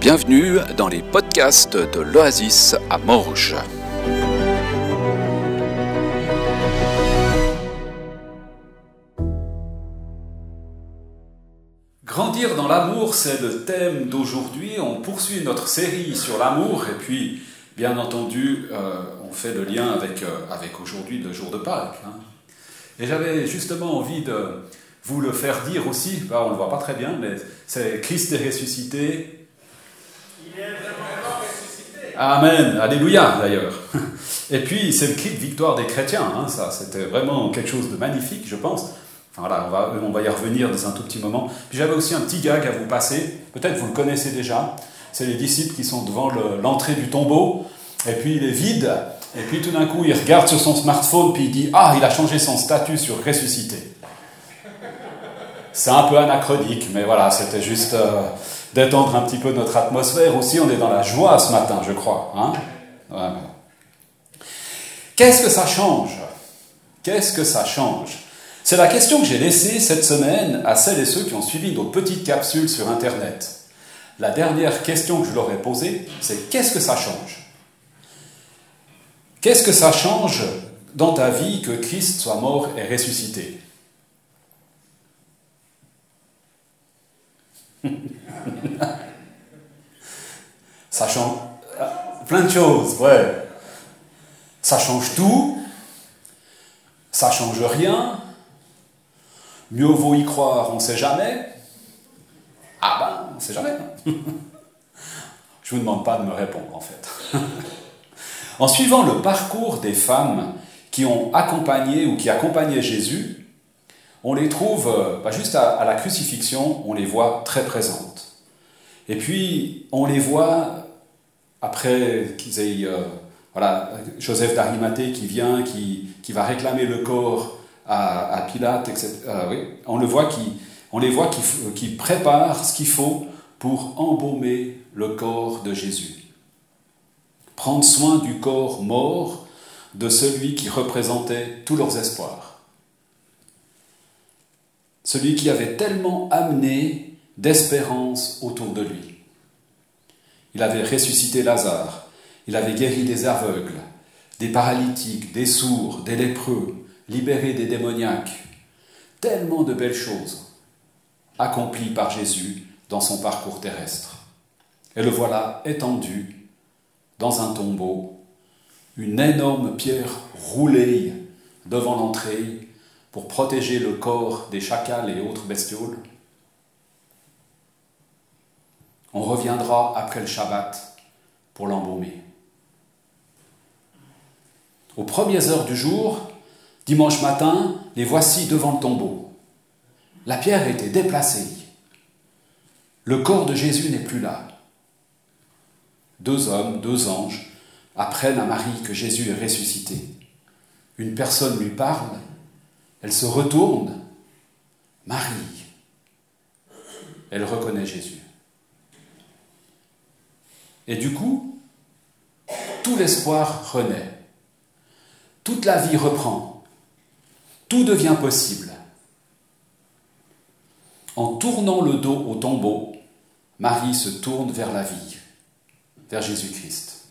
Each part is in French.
Bienvenue dans les podcasts de l'Oasis à Morges. Grandir dans l'amour, c'est le thème d'aujourd'hui. On poursuit notre série sur l'amour et puis, bien entendu, euh, on fait le lien avec, euh, avec aujourd'hui, le jour de Pâques. hein. Et j'avais justement envie de vous le faire dire aussi, bah, on ne le voit pas très bien, mais c'est Christ est ressuscité. Amen, alléluia d'ailleurs. Et puis c'est le cri de victoire des chrétiens, hein, ça c'était vraiment quelque chose de magnifique je pense. Voilà, on va, on va y revenir dans un tout petit moment. J'avais aussi un petit gag à vous passer, peut-être vous le connaissez déjà, c'est les disciples qui sont devant le- l'entrée du tombeau, et puis il est vide, et puis tout d'un coup il regarde sur son smartphone, puis il dit Ah, il a changé son statut sur ressuscité. C'est un peu anachronique, mais voilà, c'était juste euh, détendre un petit peu notre atmosphère. Aussi, on est dans la joie ce matin, je crois. Hein. Qu'est-ce que ça change? Qu'est-ce que ça change? C'est la question que j'ai laissée cette semaine à celles et ceux qui ont suivi nos petites capsules sur Internet. La dernière question que je leur ai posée, c'est qu'est-ce que ça change? Qu'est-ce que ça change dans ta vie que Christ soit mort et ressuscité? Ça change plein de choses, ouais. Ça change tout, ça change rien. Mieux vaut y croire, on ne sait jamais. Ah ben, on ne sait jamais. Je ne vous demande pas de me répondre en fait. en suivant le parcours des femmes qui ont accompagné ou qui accompagnaient Jésus, on les trouve, euh, bah, juste à, la crucifixion, on les voit très présentes. Et puis, on les voit après euh, Joseph d'Arimathée qui vient, qui, va réclamer le corps à, Pilate, etc. Euh, on, les voit qui, qui préparent ce qu'il faut pour embaumer le corps de Jésus. Prendre soin du corps mort de celui qui représentait tous leurs espoirs. Celui qui avait tellement amené d'espérance autour de lui. Il avait ressuscité Lazare, il avait guéri des aveugles, des paralytiques, des sourds, des lépreux, libéré des démoniaques. Tellement de belles choses accomplies par Jésus dans son parcours terrestre. Et le voilà étendu dans un tombeau, une énorme pierre roulée devant l'entrée pour protéger le corps des chacals et autres bestioles. On reviendra après le Shabbat pour l'embaumer. Aux premières heures du jour, dimanche matin, les voici devant le tombeau. La pierre était déplacée. Le corps de Jésus n'est plus là. Deux hommes, deux anges, apprennent à Marie que Jésus est ressuscité. Une personne lui parle, elle se retourne. Marie. Elle reconnaît Jésus. Et du coup, tout l'espoir renaît. Toute la vie reprend. Tout devient possible. En tournant le dos au tombeau, Marie se tourne vers la vie, vers Jésus-Christ.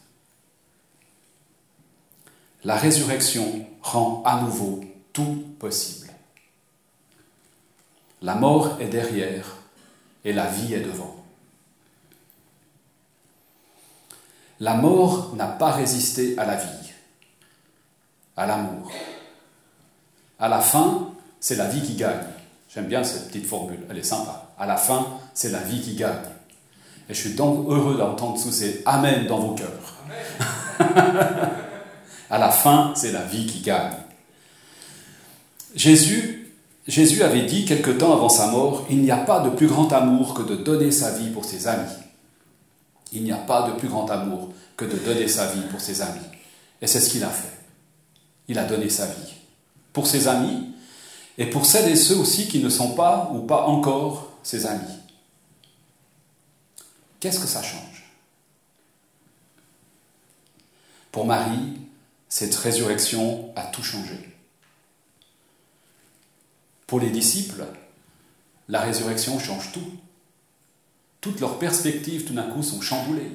La résurrection rend à nouveau tout possible. La mort est derrière et la vie est devant. La mort n'a pas résisté à la vie, à l'amour. À la fin, c'est la vie qui gagne. J'aime bien cette petite formule, elle est sympa. À la fin, c'est la vie qui gagne. Et je suis donc heureux d'entendre tous ces Amen dans vos cœurs. à la fin, c'est la vie qui gagne. Jésus, avait dit quelque temps avant sa mort, il n'y a pas de plus grand amour que de donner sa vie pour ses amis. Il n'y a pas de plus grand amour que de donner sa vie pour ses amis. Et c'est ce qu'il a fait. Il a donné sa vie pour ses amis et pour celles et ceux aussi qui ne sont pas ou pas encore ses amis. Qu'est-ce que ça change? Pour Marie, cette résurrection a tout changé. Pour les disciples, la résurrection change tout. toutes leurs perspectives tout d'un coup sont chamboulées.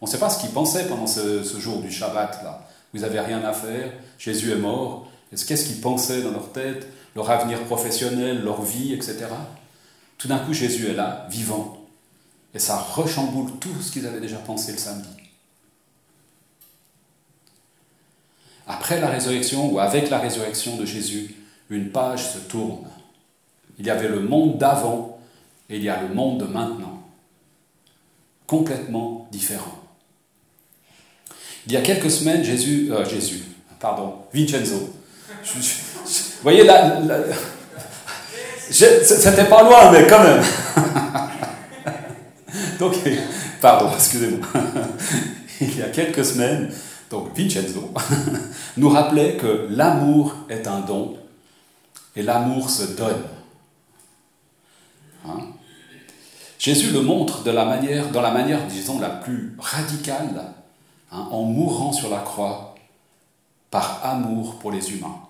On ne sait pas ce qu'ils pensaient pendant ce, jour du Shabbat, là. Vous n'avez rien à faire, Jésus est mort. Qu'est-ce qu'ils pensaient dans leur tête, leur avenir professionnel, leur vie, etc. Tout d'un coup, Jésus est là, vivant. Et ça rechamboule tout ce qu'ils avaient déjà pensé le samedi. Après la résurrection ou avec la résurrection de Jésus, une page se tourne. Il y avait le monde d'avant et il y a le monde de maintenant. Complètement différent. Il y a quelques semaines, Jésus, euh, pardon, Vincenzo. vous voyez c'était pas loin, mais quand même. donc, pardon, excusez-moi. Il y a quelques semaines, donc Vincenzo nous rappelait que l'amour est un don et l'amour se donne. Hein? Jésus le montre de la manière, dans la manière, disons, la plus radicale Hein, en mourant sur la croix par amour pour les humains.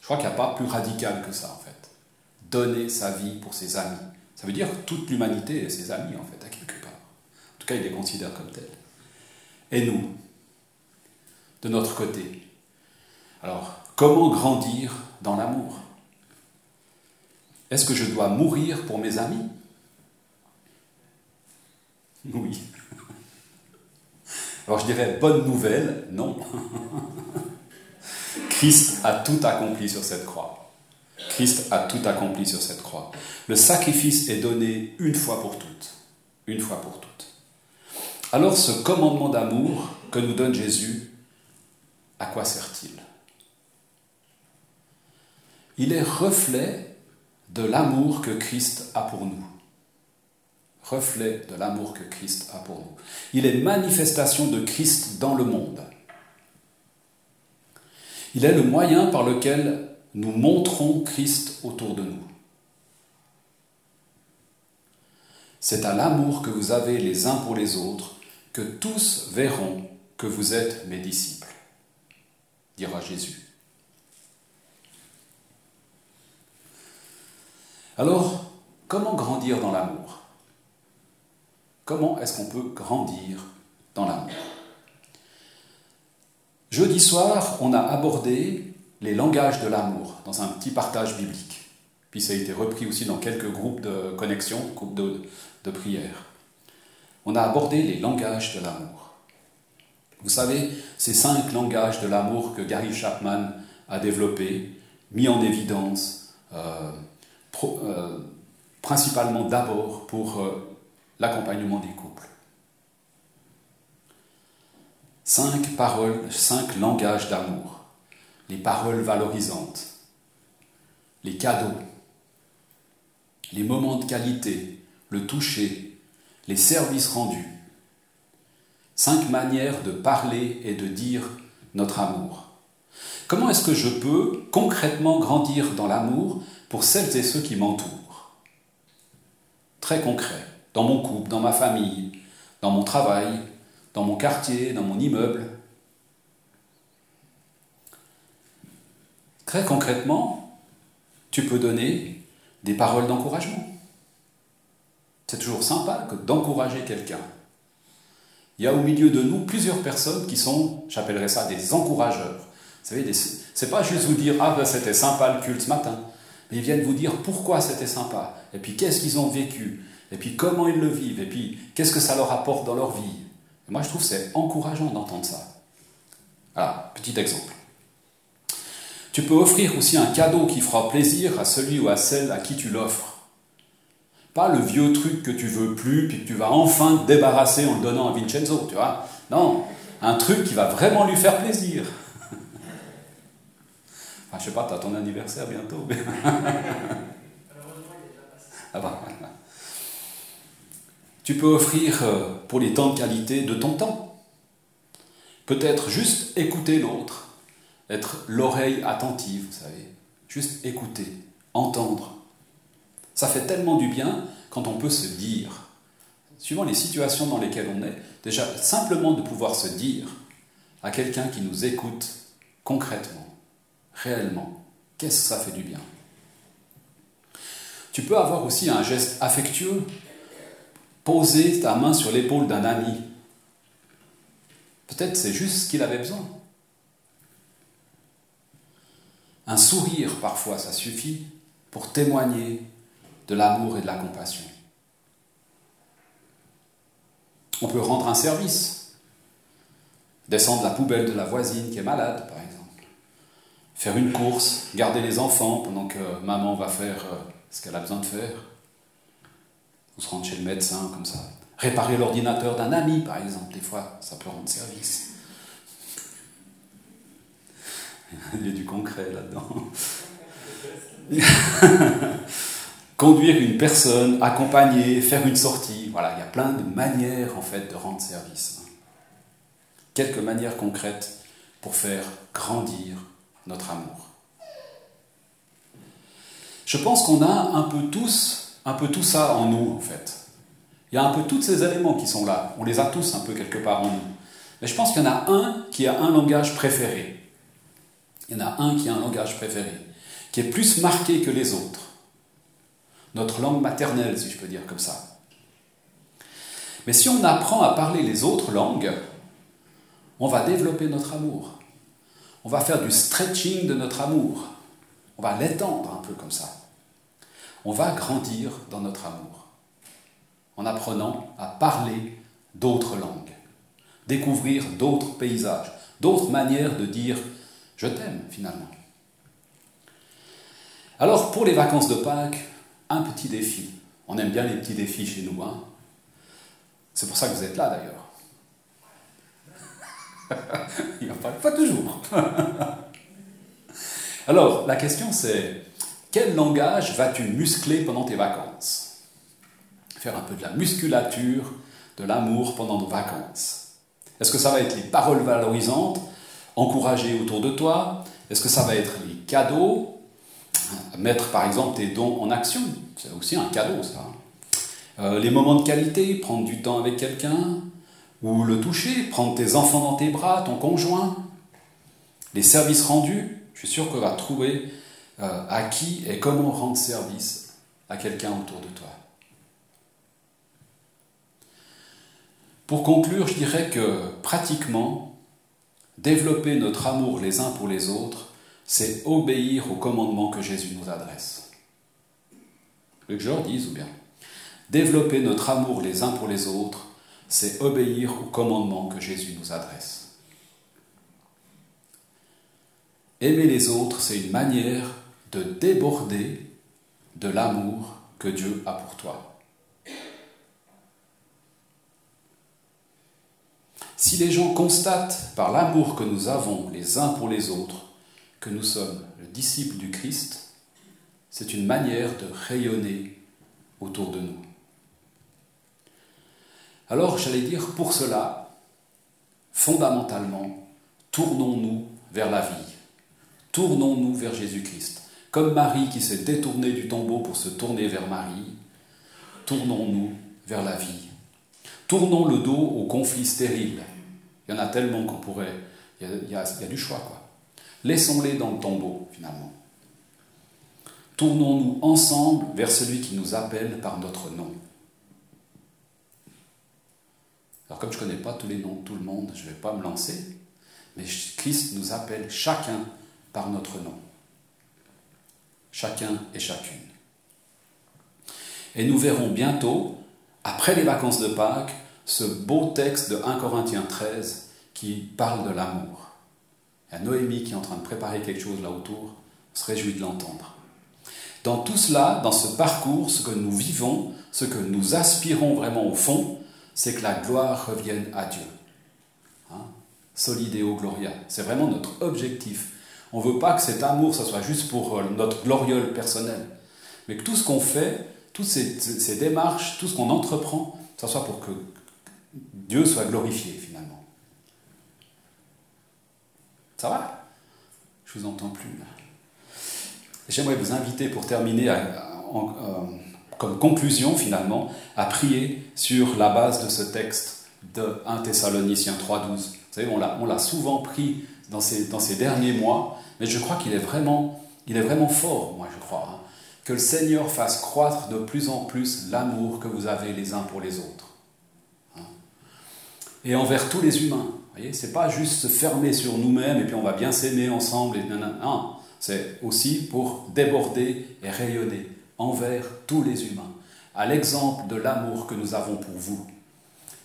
Je crois qu'il n'y a pas plus radical que ça, en fait. Donner sa vie pour ses amis. Ça veut dire toute l'humanité est ses amis, en fait, à quelque part. En tout cas, il les considère comme tels. Et nous, de notre côté Alors, comment grandir dans l'amour Est-ce que je dois mourir pour mes amis? Oui. Alors je dirais bonne nouvelle, non. Christ a tout accompli sur cette croix. Christ a tout accompli sur cette croix. Le sacrifice est donné une fois pour toutes. Une fois pour toutes. Alors ce commandement d'amour que nous donne Jésus, à quoi sert-il? Il est reflet de l'amour que Christ a pour nous reflet de l'amour que Christ a pour nous. Il est manifestation de Christ dans le monde. Il est le moyen par lequel nous montrons Christ autour de nous. C'est à l'amour que vous avez les uns pour les autres que tous verront que vous êtes mes disciples, dira Jésus. Alors, comment grandir dans l'amour? Comment est-ce qu'on peut grandir dans l'amour? Jeudi soir, on a abordé les langages de l'amour dans un petit partage biblique. Puis ça a été repris aussi dans quelques groupes de connexion, groupes de, de prière. On a abordé les langages de l'amour. Vous savez, ces cinq langages de l'amour que Gary Chapman a développés, mis en évidence, euh, principalement d'abord pour euh, l'accompagnement des couples. Cinq paroles, cinq langages d'amour, les paroles valorisantes, les cadeaux, les moments de qualité, le toucher, les services rendus. Cinq manières de parler et de dire notre amour. Comment est-ce que je peux concrètement grandir dans l'amour pour celles et ceux qui m'entourent? Très concret dans mon couple, dans ma famille, dans mon travail, dans mon quartier, dans mon immeuble. Très concrètement, tu peux donner des paroles d'encouragement. C'est toujours sympa que d'encourager quelqu'un. Il y a au milieu de nous plusieurs personnes qui sont, j'appellerais ça des encourageurs. Vous savez, c'est pas juste vous dire ah ben c'était sympa le culte ce matin, mais ils viennent vous dire pourquoi c'était sympa, et puis qu'est-ce qu'ils ont vécu, et puis comment ils le vivent, et puis qu'est-ce que ça leur apporte dans leur vie. moi, je trouve c'est encourageant d'entendre ça. Ah, petit exemple. Tu peux offrir aussi un cadeau qui fera plaisir à celui ou à celle à qui tu l'offres. Pas le vieux truc que tu veux plus, puis que tu vas enfin te débarrasser en le donnant à Vincenzo, tu vois. Non, un truc qui va vraiment lui faire plaisir. Enfin, je sais pas, tu as ton anniversaire bientôt. ah bah. Tu peux offrir euh, pour les temps de qualité de ton temps. Peut-être juste écouter l'autre, être l'oreille attentive, vous savez. Juste écouter, entendre. Ça fait tellement du bien quand on peut se dire, suivant les situations dans lesquelles on est, déjà simplement de pouvoir se dire à quelqu'un qui nous écoute concrètement, réellement, qu'est-ce que ça fait du bien? Tu peux avoir aussi un geste affectueux poser ta main sur l'épaule d'un ami. Peut-être c'est juste ce qu'il avait besoin. Un sourire, parfois, ça suffit pour témoigner de l'amour et de la compassion. On peut rendre un service, descendre la poubelle de la voisine qui est malade, faire une course, garder les enfants pendant que maman va faire euh, ce qu'elle a besoin de faire, ou se rendre chez le médecin comme ça, réparer l'ordinateur d'un ami, par exemple, des fois, ça peut rendre service. Il y a du concret là-dedans. conduire une personne, accompagner, faire une sortie. Voilà, il y a plein de manières en fait de rendre service. Quelques manières concrètes pour faire grandir notre amour. Je pense qu'on a un peu tous, un peu tout ça en nous en fait. Il y a un peu tous ces éléments qui sont là. On les a tous un peu quelque part en nous. Mais je pense qu'il y en a un qui a un langage préféré. Il y en a un qui a un langage préféré, qui est plus marqué que les autres notre langue maternelle, si je peux dire comme ça. Mais si on apprend à parler les autres langues, on va développer notre amour. On va faire du stretching de notre amour. On va l'étendre un peu comme ça. On va grandir dans notre amour en apprenant à parler d'autres langues, découvrir d'autres paysages, d'autres manières de dire je t'aime finalement. Alors pour les vacances de Pâques, un petit défi. On aime bien les petits défis chez nous. Hein C'est pour ça que vous êtes là d'ailleurs. Il n'y a pas, pas toujours. Alors, la question c'est, quel langage vas-tu muscler pendant tes vacances? Faire un peu de la musculature, de l'amour pendant nos vacances. Est-ce que ça va être les paroles valorisantes, encourager autour de toi? Est-ce que ça va être les cadeaux? Mettre par exemple tes dons en action, c'est aussi un cadeau ça. Euh, les moments de qualité, prendre du temps avec quelqu'un, ou le toucher, prendre tes enfants dans tes bras, ton conjoint. Les services rendus, je suis sûr qu'on va trouver euh, à qui et comment rendre service à quelqu'un autour de toi. Pour conclure, je dirais que pratiquement, développer notre amour les uns pour les autres, c'est obéir au commandement que Jésus nous adresse. Le que je leur dise ou bien Développer notre amour les uns pour les autres, c'est obéir au commandement que Jésus nous adresse. Aimer les autres, c'est une manière de déborder de l'amour que Dieu a pour toi. Si les gens constatent par l'amour que nous avons les uns pour les autres que nous sommes le disciple du Christ, c'est une manière de rayonner autour de nous. Alors, j'allais dire, pour cela, fondamentalement, tournons-nous vers la vie. Tournons-nous vers Jésus-Christ. Comme Marie qui s'est détournée du tombeau pour se tourner vers Marie, tournons-nous vers la vie. Tournons le dos aux conflits stériles. Il y en a tellement qu'on pourrait. Il y, a, il y a du choix, quoi. Laissons-les dans le tombeau, finalement. Tournons-nous ensemble vers celui qui nous appelle par notre nom. Alors comme je ne connais pas tous les noms de tout le monde, je ne vais pas me lancer, mais Christ nous appelle chacun par notre nom. Chacun et chacune. Et nous verrons bientôt, après les vacances de Pâques, ce beau texte de 1 Corinthiens 13 qui parle de l'amour. Il y a Noémie qui est en train de préparer quelque chose là autour, on se réjouit de l'entendre. Dans tout cela, dans ce parcours, ce que nous vivons, ce que nous aspirons vraiment au fond, c'est que la gloire revienne à Dieu. Hein? Solideo Gloria. C'est vraiment notre objectif. On ne veut pas que cet amour, ce soit juste pour euh, notre gloriole personnel, mais que tout ce qu'on fait, toutes ces, démarches, tout ce qu'on entreprend, ce soit pour que Dieu soit glorifié finalement. Ça va? Je vous entends plus. J'aimerais vous inviter pour terminer, à, euh, comme conclusion finalement, à prier sur la base de ce texte de 1 Thessaloniciens 3.12. Vous savez, on l'a souvent pris dans ces, dans ces derniers mois, mais je crois qu'il est, vraiment, est vraiment fort, moi je crois. Hein. Que le Seigneur fasse croître de plus en plus l'amour que vous avez les uns pour les autres. Hein. Et envers tous les humains. Vous voyez, c'est pas juste se fermer sur nous-mêmes et puis on va bien s'aimer ensemble. C'est aussi pour déborder et rayonner envers tous les humains, à l'exemple de l'amour que nous avons pour vous.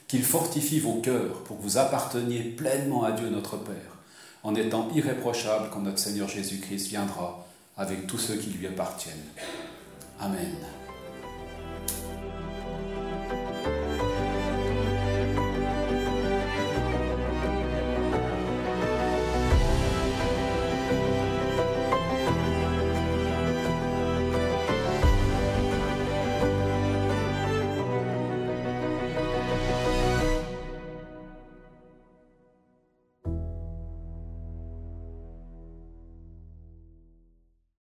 Qu'il fortifie vos cœurs pour que vous apparteniez pleinement à Dieu notre Père, en étant irréprochable quand notre Seigneur Jésus-Christ viendra avec tous ceux qui lui appartiennent. Amen.